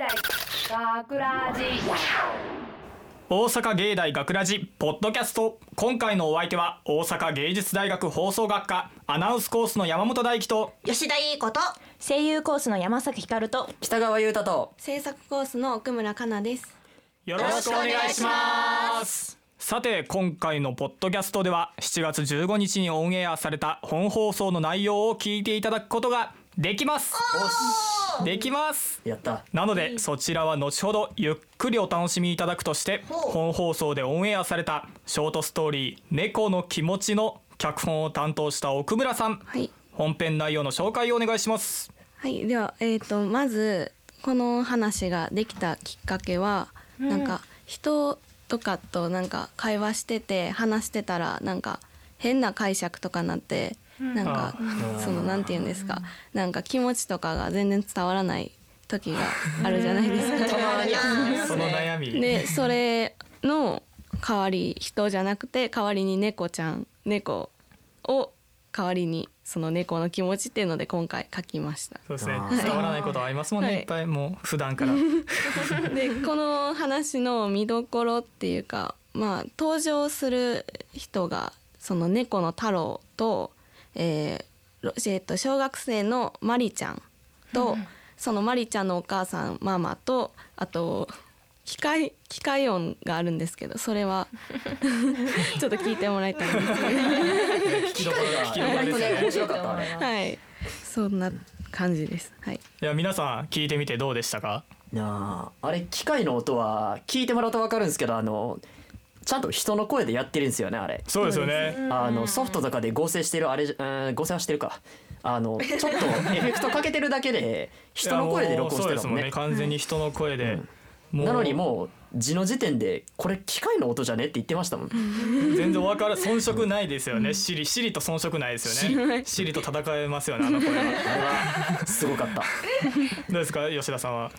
大学ラジ。大阪芸大学ラジポッドキャスト。今回のお相手は大阪芸術大学放送学科アナウンスコースの山本大輝と吉田いいこと声優コースの山崎ひかると北川優太と制作コースの奥村かなです。よろしくお願いします。さて今回のポッドキャストでは7月15日にオンエアされた本放送の内容を聞いていただくことができますできます。やった。なのでそちらは後ほどゆっくりお楽しみいただくとして本放送でオンエアされたショートストーリー「猫の気持ち」の脚本を担当した奥村さん。はい。本編内容の紹介をお願いします。はい。ではえっ、とまずこの話ができたきっかけは、なんか人とかとなんか会話してて話してたらなんか変な解釈とかなって、なんかそのなんて言うんですか。なんか気持ちとかが全然伝わらない時があるじゃないですか。その悩み。でそれの代わり人じゃなくて代わりに猫ちゃん猫を代わりにその猫の気持ちっていうので今回書きました。そうですね。伝わらないことはありますもんね、はい。い、っぱいもう普段から。でこの話の見どころっていうかまあ登場する人がその猫の太郎と,、えーろえーと小学生のマリちゃんと、そのマリちゃんのお母さんママとあと機械機械音があるんですけどそれは ちょっと聞いてもらいたいんですけど。聞きどころが聞きどころですね面白かったあれはい。そんな感じです。はい。いや皆さん聞いてみてどうでしたか？なああれ機械の音は聞いてもらうと分かるんですけどあのちゃんと人の声でやってるんですよねあれ。そうですよね。あのソフトとかで合成してるあれじゃうん合成はしてるか。あのちょっとエフェクトかけてるだけで人の声で録音してるもんね。ね。完全に人の声で、もうなのにもう字の時点でこれ機械の音じゃねって言ってましたもん。全然わから遜色ないですよね。シリシリと遜色ないですよね。シリと戦えますよねあの声は。あれは。すごかった。どうですか吉田さんは？は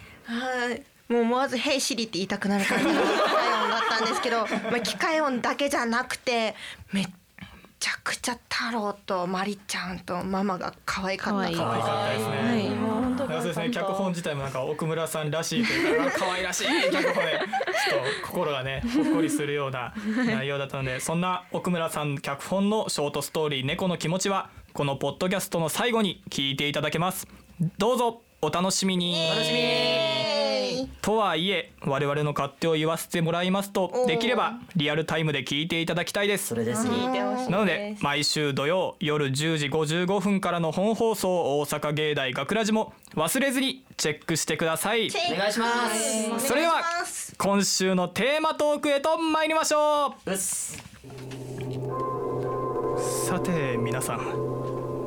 い。もう思わず「ヘイシリ」って言いたくなる感じんですけど、まあ、機械音だけじゃなくてめっちゃくちゃ太郎とマリちゃんとママが可愛かった。可愛い。可愛かったですね、はい。本当そうですね脚本自体もなんか奥村さんらしいというか可愛らしい脚本でちょっと心がねほっこりするような内容だったのでそんな奥村さん脚本のショートストーリー「猫の気持ち」はこのポッドキャストの最後に聞いていただけます。どうぞお楽しみに。楽しみとはいえ我々の勝手を言わせてもらいますとできればリアルタイムで聞いていただきたいです。それですね。なので毎週土曜夜10時55分からの本放送大阪芸大学ラジも忘れずにチェックしてください。お願いします。それでは今週のテーマトークへと参りましょう。さて皆さん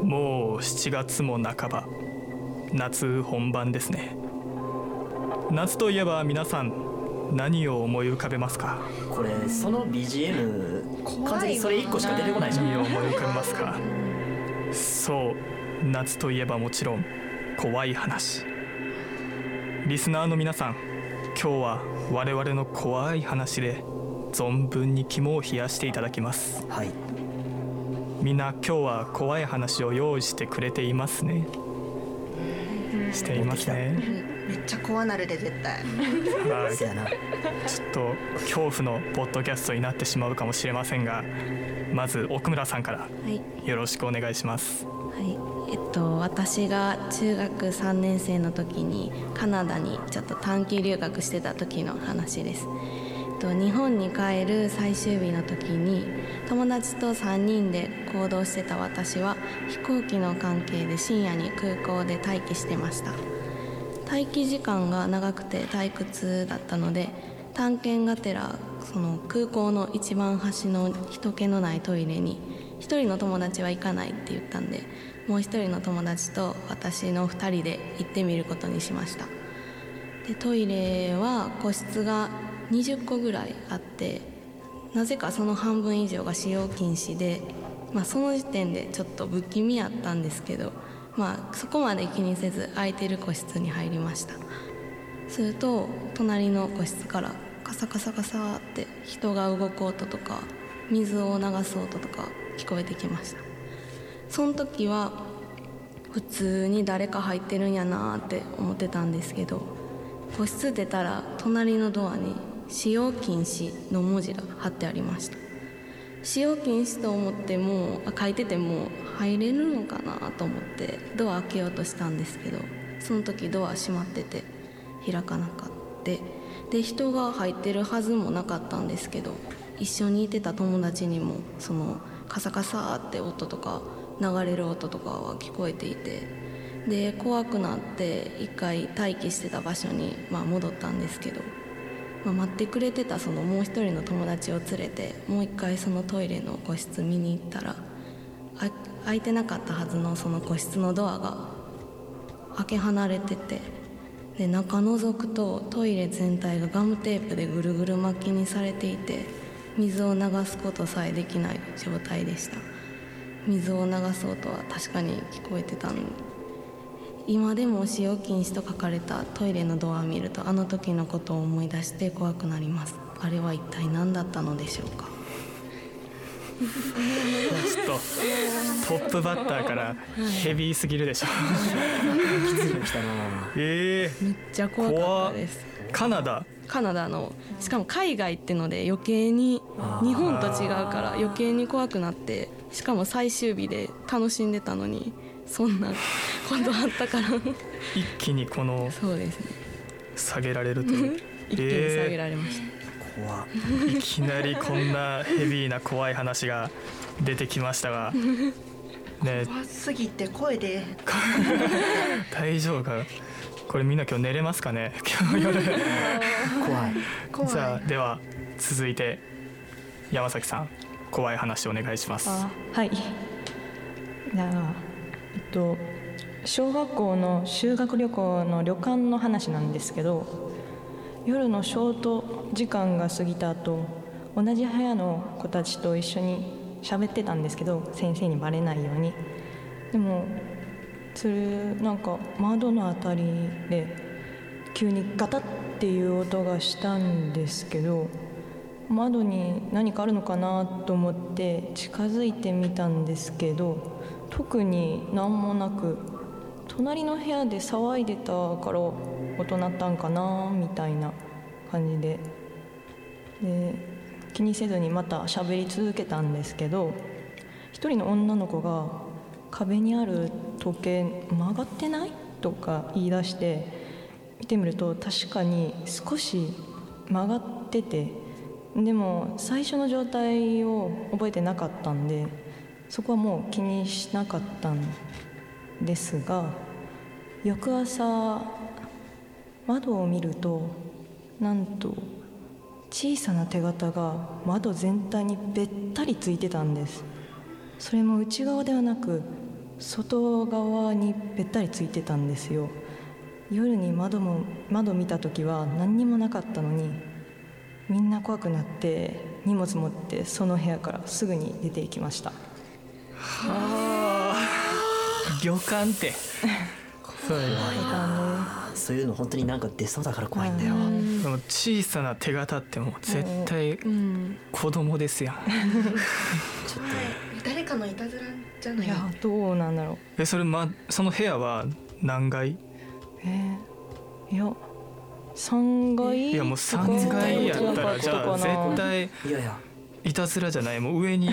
もう7月も半ば夏本番ですね夏といえば皆さん何を思い浮かべますか？これその BGM 完全にそれ一個しか出てこないじゃん。何を思い浮かべますかそう夏といえばもちろん怖い話。リスナーの皆さん今日は我々の怖い話で存分に肝を冷やしていただきます。はい。みんな今日は怖い話を用意してくれていますねしていますね。めっちゃ怖なるで絶対。ちょっと恐怖のポッドキャストになってしまうかもしれませんがまず奥村さんからはい。よろしくお願いします。はい、えっと私が中学3年生の時にカナダにちょっと短期留学してた時の話です。と日本に帰る最終日の時に友達と3人で行動してた私は飛行機の関係で深夜に空港で待機してました。待機時間が長くて退屈だったので探検がてらその空港の一番端の人気のないトイレに一人の友達は行かないって言ったんでもう一人の友達と私の二人で行ってみることにしましたでトイレは個室が20個ぐらいあってなぜかその半分以上が使用禁止で、まあ、その時点でちょっと不気味やったんですけど、まあ、そこまで気にせず空いてる個室に入りました。すると隣の個室からカサカサカサって人が動く音とか水を流す音とか聞こえてきました。その時は普通に誰か入ってるんやなって思ってたんですけど個室出たら隣のドアに使用禁止の文字が貼ってありました。使用禁止と思っても書いてても入れるのかなと思ってドア開けようとしたんですけどその時ドア閉まってて開かなかってで人が入ってるはずもなかったんですけど一緒にいてた友達にもそのカサカサって音とか流れる音とかは聞こえていてで怖くなって一回待機してた場所に、まあ、戻ったんですけど、待ってくれてたそのもう一人の友達を連れてもう一回そのトイレの個室見に行ったらあ開いてなかったはずのその個室のドアが開け離れててで中覗くとトイレ全体がガムテープでぐるぐる巻きにされていて水を流すことさえできない状態でした。水を流す音は確かに聞こえてたのに今でも使用禁止と書かれたトイレのドアを見るとあの時のことを思い出して怖くなります。あれは一体何だったのでしょうか？ちょっとトップバッターからヘビーすぎるでしょ。来たな。ええめっちゃ怖かったです。カナダ？カナダのしかも海外ってので余計に日本と違うから余計に怖くなってしかも最終日で楽しんでたのにそんなことあったから。一気にこのそうですね。下げられるという。一気に下げられました、怖っ。いきなりこんなヘビーな怖い話が出てきましたが。ね。怖すぎて声で。大丈夫か？これみんな今日寝れますかね？今日夜。怖い。怖いじゃあでは続いて山崎さん怖い話お願いします。あはい。じゃあっと小学校の修学旅行の旅館の話なんですけど夜のショート時間が過ぎた後同じ部屋の子たちと一緒に喋ってたんですけど先生にバレないように。でもそれなんか窓のあたりで急にガタッっていう音がしたんですけど窓に何かあるのかなと思って近づいてみたんですけど特に何もなく隣の部屋で騒いでたから音鳴ったんかなみたいな感じで。で気にせずにまた喋り続けたんですけど一人の女の子が壁にある時計曲がってないとか言い出して見てみると確かに少し曲がっててでも最初の状態を覚えてなかったんでそこはもう気にしなかったんですが翌朝窓を見るとなんと小さな手形が窓全体にべったりついてたんです。それも内側ではなく外側にべったりついてたんですよ。夜に窓も窓見た時は何にもなかったのにみんな怖くなって荷物持ってその部屋からすぐに出て行きました。旅館って。そうそういうの本当になんか出そうだから怖いんだよ、でも小さな手形ってもう絶対うん。子供ですやん。誰かのいたずらじゃない？いやどうなんだろう。えそれまその部屋は何階？えー、いや3階いやもう3階やったらじゃあ絶対いやいや。いたずらじゃない。もう上に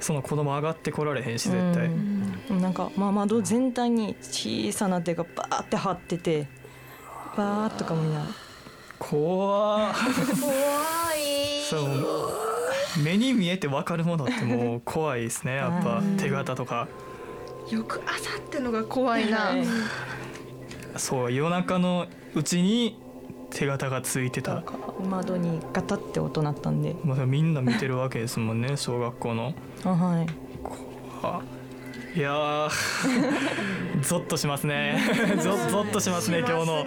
その子供上がってこられへんし絶対、うんなんか、まあ、窓全体に小さな手がバーって張っててバーッとかもいない。怖っ。怖い。そう目に見えて分かるものってもう怖いですね。やっぱうん手形とか。翌朝ってのが怖いな、はい。そう夜中のうちに手形がついてた窓にガタって音鳴ったんで。もうみんな見てるわけですもんね 小学校の。あはい。あいやー ゾッとしますね。ゾッゾッとしますね今日の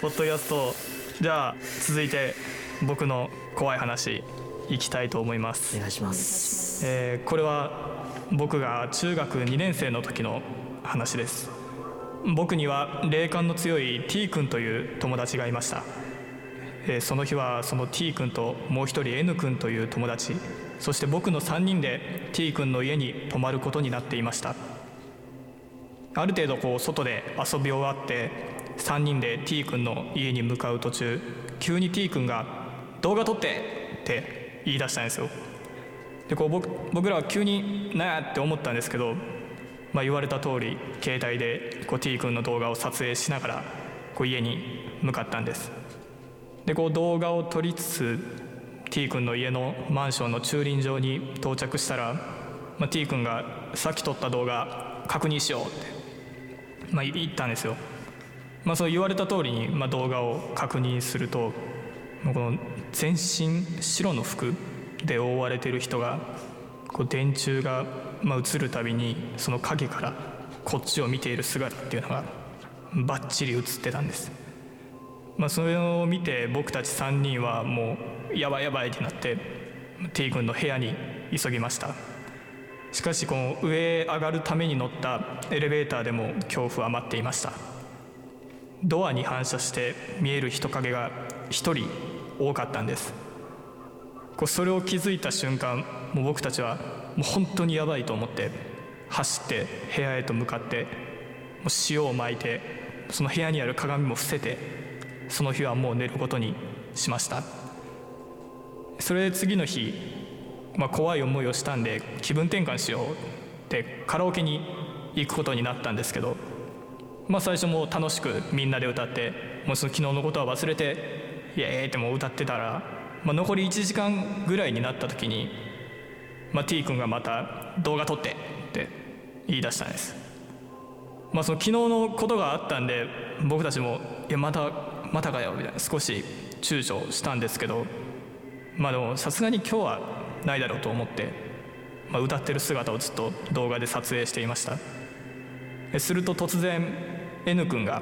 ポッドキャスト。じゃあ続いて僕の怖い話いきたいと思います。お願いします。えーこれは僕が中学2年生の時の話です。僕には霊感の強い T 君という友達がいました、えその日はその T 君ともう一人 N 君という友達そして僕の3人で T 君の家に泊まることになっていましたある程度こう外で遊び終わって3人で T 君の家に向かう途中急に T 君が「動画撮って!」って言い出したんですよでこう僕僕らは急に「なや!」って思ったんですけど、まあ、言われた通り携帯でこう T 君の動画を撮影しながらこう家に向かったんですでこう動画を撮りつつ T 君の家のマンションの駐輪場に到着したら、まあ、T 君がさっき撮った動画確認しようって、まあ、言ったんですよ、まあ、そう言われた通りに、まあ、動画を確認するとこの全身白の服で覆われてる人がこう電柱が、まあ、映るたびにその影からこっちを見ている姿っていうのがバッチリ映ってたんです。まあ、それを見て僕たち3人はもうやばいやばいってなって T 君の部屋に急ぎました。しかしこの上へ上がるために乗ったエレベーターでも恐怖は待っていました。ドアに反射して見える人影が1人多かったんです。こうそれを気づいた瞬間もう僕たちはもう本当にやばいと思って走って部屋へと向かってもう塩をまいてその部屋にある鏡も伏せてその日はもう寝ることにしました。それで次の日、まあ、怖い思いをしたんで気分転換しようってカラオケに行くことになったんですけど、まあ、最初も楽しくみんなで歌ってもうその昨日のことは忘れてイエーイってもう歌ってたら、まあ、残り1時間ぐらいになった時に、まあ、T 君がまた動画撮ってって言い出したんです。まあその昨日のことがあったんで僕たちもいやまたまたかよみたいな少し躊躇したんですけどまあでもさすがに今日はないだろうと思って、まあ、歌ってる姿をずっと動画で撮影していました。すると突然 N 君が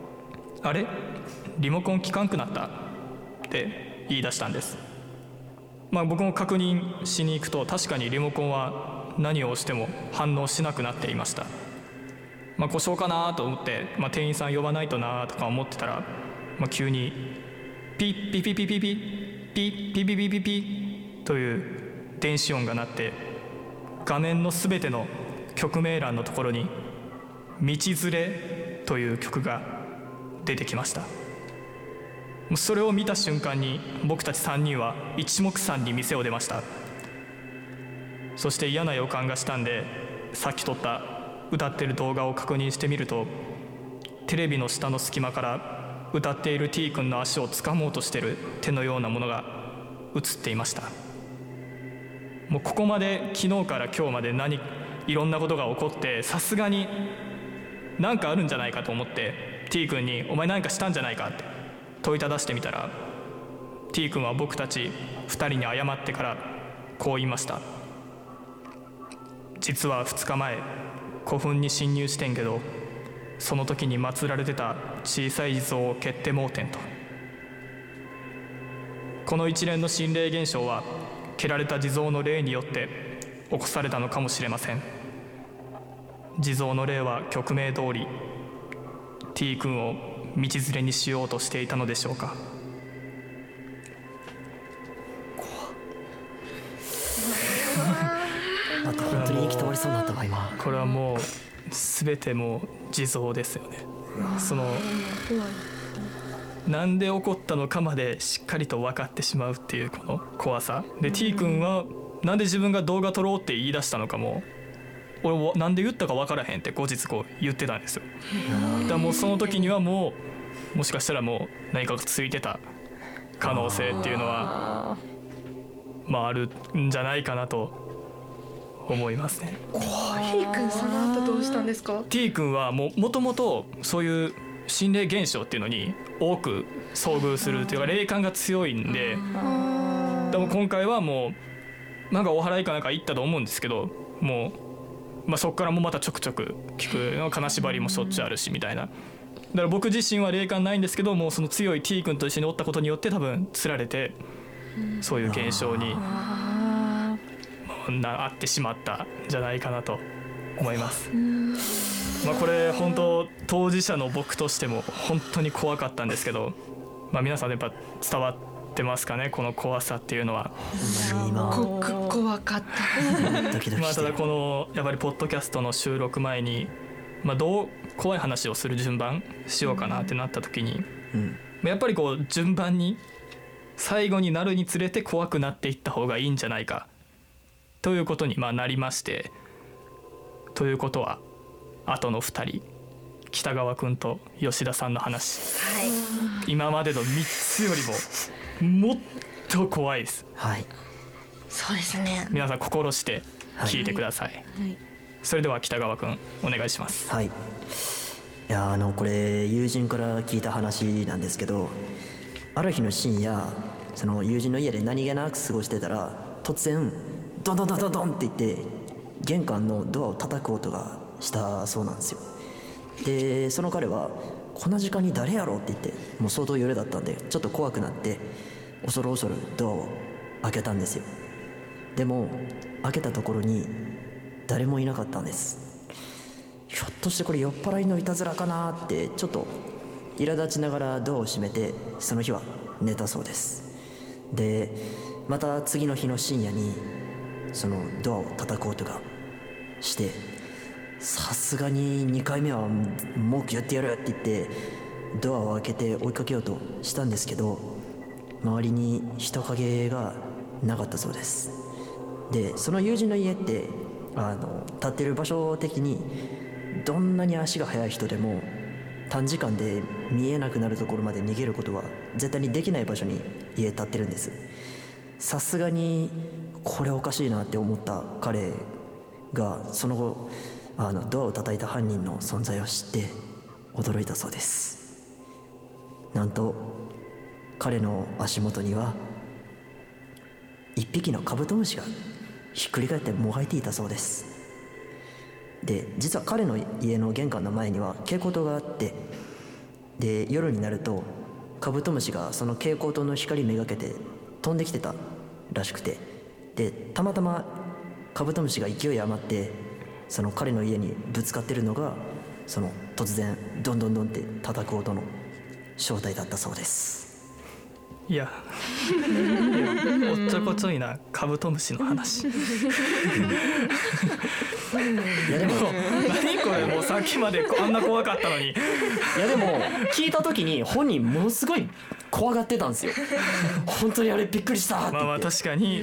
「あれ？リモコン効かんくなった」って言い出したんです。まあ僕も確認しに行くと確かにリモコンは何を押しても反応しなくなっていました。まあ故障かなと思って、まあ、店員さん呼ばないとなとか思ってたらまあ、急にピッピピピピピピピピピピピという電子音が鳴って画面の全ての曲名欄のところに「道連れ」という曲が出てきました。それを見た瞬間に僕たち3人は一目散に店を出ました。そして嫌な予感がしたんでさっき撮った歌ってる動画を確認してみるとテレビの下の隙間から歌っている T 君の足を掴もうとしてる手のようなものが映っていましたもうここまで昨日から今日まで何いろんなことが起こってさすがに何かあるんじゃないかと思って T 君に「お前何かしたんじゃないか?」って問いただしてみたら T 君は僕たち2人に謝ってからこう言いました実は2日前古墳に侵入してんけどその時に祀られてた小さい地蔵を蹴って盲点と。この一連の心霊現象は蹴られた地蔵の霊によって起こされたのかもしれません。地蔵の霊は曲名通り T 君を道連れにしようとしていたのでしょうか。なんか本当に息止まりそうになったわ今。これはもう全てもう地蔵ですよね。そのなんで起こったのかまでしっかりと分かってしまうっていうこの怖さ。で T 君はなんで自分が動画撮ろうって言い出したのかも。俺なんで言ったか分からへんって後日こう言ってたんですよ。だからもうその時にはもうもしかしたらもう何かがついてた可能性っていうのはまああるんじゃないかなと思いますね。T 君その後どうしたんですか？T 君はももともとそういう心霊現象っていうのに多く遭遇するというか霊感が強いんででも今回はもうなんかお祓いかなんか行ったと思うんですけどもう、まあ、そこからもまたちょくちょく聞くの金縛りもしょっちゅうあるしみたいな。だから僕自身は霊感ないんですけどもうその強い T 君と一緒におったことによって多分つられてそういう現象になってしまったんじゃないかなと思います。まあ、これ本当当事者の僕としても本当に怖かったんですけど、まあ、皆さんやっぱ伝わってますかね？この怖さっていうのは。すごく怖かった。まあただこのやっぱりポッドキャストの収録前に、まあ、どう怖い話をする順番しようかなってなった時にうんやっぱりこう順番に最後になるにつれて怖くなっていった方がいいんじゃないかということにまあなりましてということは後の2人北川君と吉田さんの話。はい。今までの3つよりももっと怖いです。はい。そうですね。皆さん心して聞いてください、はい。それでは北川君お願いします。はい。いやあのこれ友人から聞いた話なんですけどある日の深夜その友人の家で何気なく過ごしてたら突然ドンドンドンドンドンって言って玄関のドアを叩く音がしたそうなんですよ。でその彼はこんな時間に誰やろって言ってもう相当夜だったんでちょっと怖くなって恐る恐るドアを開けたんですよ。でも開けたところに誰もいなかったんです。ひょっとしてこれ酔っ払いのいたずらかなってちょっと苛立ちながらドアを閉めてその日は寝たそうです。でまた次の日の深夜にそのドアを叩く音がしてさすがに2回目は文句言ってやるって言ってドアを開けて追いかけようとしたんですけど周りに人影がなかったそうです。でその友人の家ってあの立ってる場所的にどんなに足が速い人でも短時間で見えなくなるところまで逃げることは絶対にできない場所に家立ってるんです。さすがにこれおかしいなって思った彼がその後あのドアを叩いた犯人の存在を知って驚いたそうです。なんと彼の足元には一匹のカブトムシがひっくり返ってもがいていたそうです。で実は彼の家の玄関の前には蛍光灯があってで夜になるとカブトムシがその蛍光灯の光めがけて飛んできてたらしくてでたまたまカブトムシが勢い余ってその彼の家にぶつかってるのがその突然どんどんどんって叩く音の正体だったそうです。いやおっちょこちょいなカブトムシの話。いやでも何これもうさっきまであんな怖かったのに。いやでも聞いた時に本人ものすごい怖がってたんですよ。本当にあれびっくりしたってまあまあ確かに、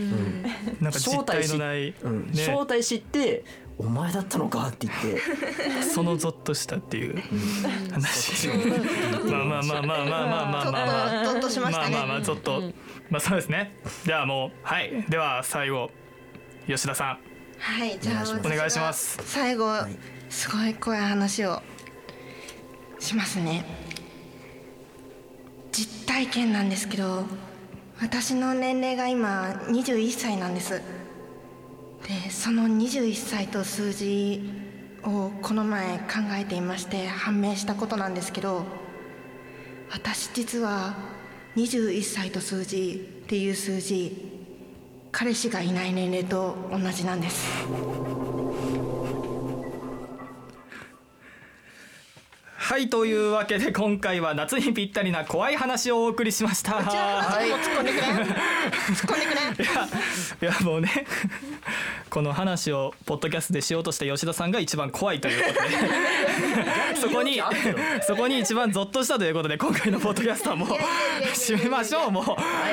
なんか実体のない、うん。ね、正体知って「お前だったのか」って言って。そのゾッとしたっていう。話。まあまあまあまあまあまあまあまあ。まあっとゾッとしましたね。まあまあまあちょっと、まあそうですね。ではもうはい。では最後吉田さはいじゃあお願いします。最後、い。すごい怖い話をしますね。実体験なんですけど私の年齢が今21歳なんです。でその21歳と数字をこの前考えていまして判明したことなんですけど私実は21歳と数字っていう数字彼氏がいない年齢と同じなんです。はいというわけで今回は夏にぴったりな怖い話をお送りしました。はい。突っ込んでくれ。突っ込んでくれ。いやいやもうねこの話をポッドキャストでしようとした吉田さんが一番怖いということで。そこにそこに一番ゾッとしたということで今回のポッドキャストはもう締めましょうもうは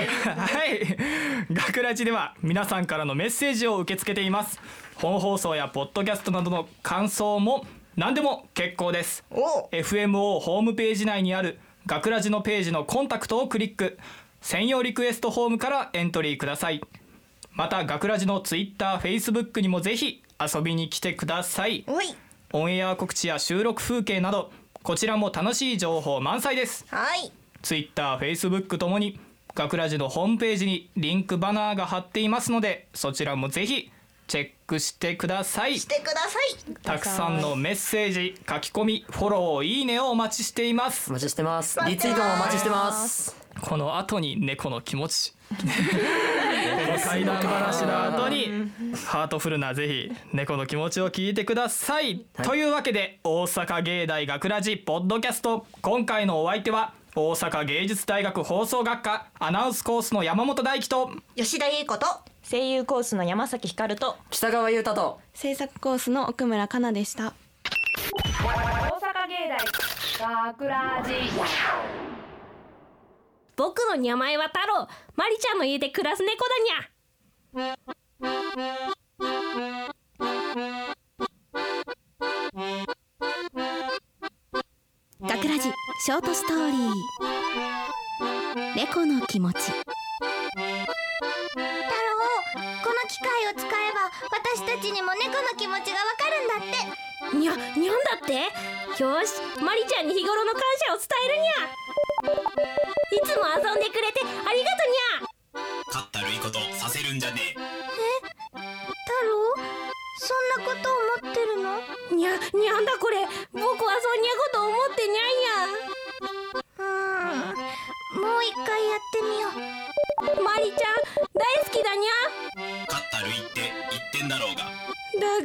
い学ラジでは皆さんからのメッセージを受け付けています本放送やポッドキャストなどの感想も何でも結構です。お。FMO ホームページ内にある学ラジのページのコンタクトをクリック。専用リクエストフォームからエントリーください。また学ラジの TwitterFacebook にもぜひ遊びに来てください。オンエア告知や収録風景などこちらも楽しい情報満載です。はい。TwitterFacebook ともに学ラジのホームページにリンクバナーが貼っていますのでそちらもぜひチェックしてください。してください。たくさんのメッセージ書き込みフォローいいねをお待ちしています。お待ちしてます。リツイートもお待ちしてます。この後に猫の気持ち。この怪談話の後にハートフルなぜひ猫の気持ちを聞いてください、というわけで大阪芸大学ラジポッドキャスト。今回のお相手は大阪芸術大学放送学科アナウンスコースの山本大輝と吉田優子と声優コースの山崎ひかると。北川優太と。制作コースの奥村かなでした。大阪芸大学ラジ僕の名前は太郎。マリちゃんの家で暮らす猫だにゃ。学ラジショートストーリー。猫の気持ちたちにも猫の気持ちがわかるんだって。にゃにゃんだって？よしマリちゃんに日頃の感謝を伝えるにゃ。いつも遊んでくれてありがとにゃ。かったるいことさせるんじゃねえ。太郎？そんなこと思ってるの？にゃにゃんだこれ。僕はそんにゃこと思ってにゃ。ん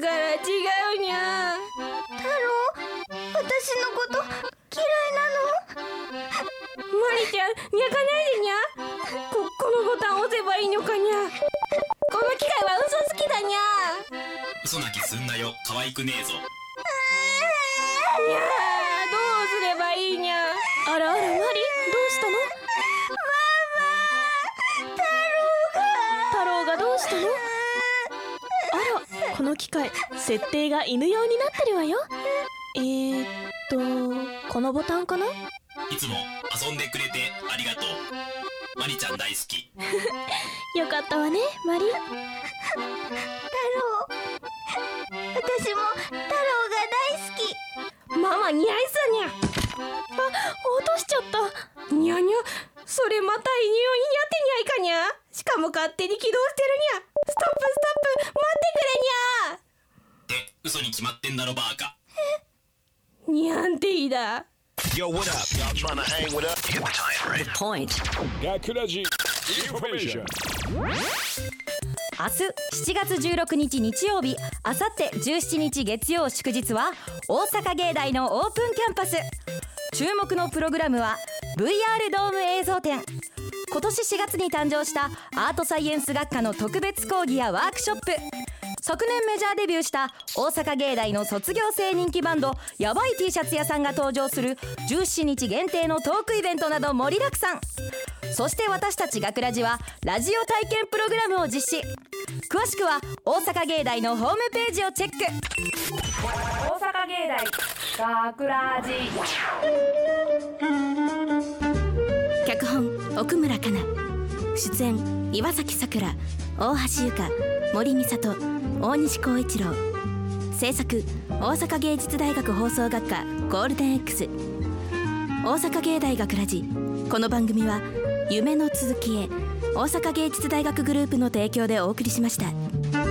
から違うにゃ太郎私のこと嫌いなの？マリちゃんにゃかないでにゃここのボタン押せばいいのかにゃこの機械は嘘つきだにゃ嘘泣きすんなよ。可愛くねえぞ。にゃどうすればいいにゃあらあらマリどうしたの？太郎がどうしたの？この機械設定が犬用になってるわよ。えー、っとこのボタンかな？いつも遊んでくれてありがとう。マリちゃん大好き。よかったわねマリ。太郎。私も太郎が大好き。ママ似合いさにゃ。あ落としちゃった。にゃにゃそれまた犬用に似合ってにゃいかにゃ。しかも勝手に起動してるにゃ。ストップストップ待ってくれにゃって嘘に決まってんだろバーカにゃんていだ Yo, what up? Y'all trying to hang with us? The time, right? point Gakuraji information. 明日7月16日日曜日あさって17日月曜祝日は大阪芸大のオープンキャンパス注目のプログラムは VR ドーム映像展今年4月に誕生したアートサイエンス学科の特別講義やワークショップ昨年メジャーデビューした大阪芸大の卒業生人気バンドやばい T シャツ屋さんが登場する17日限定のトークイベントなど盛りだくさん。そして私たち学ラジはラジオ体験プログラムを実施。詳しくは大阪芸大のホームページをチェック。大阪芸大学ラジ脚本奥村かな。出演岩崎さくら大橋由香森美里大西光一郎。制作大阪芸術大学放送学科ゴールデン X 大阪芸大学ラジこの番組は夢の続きへ大阪芸術大学グループの提供でお送りしました。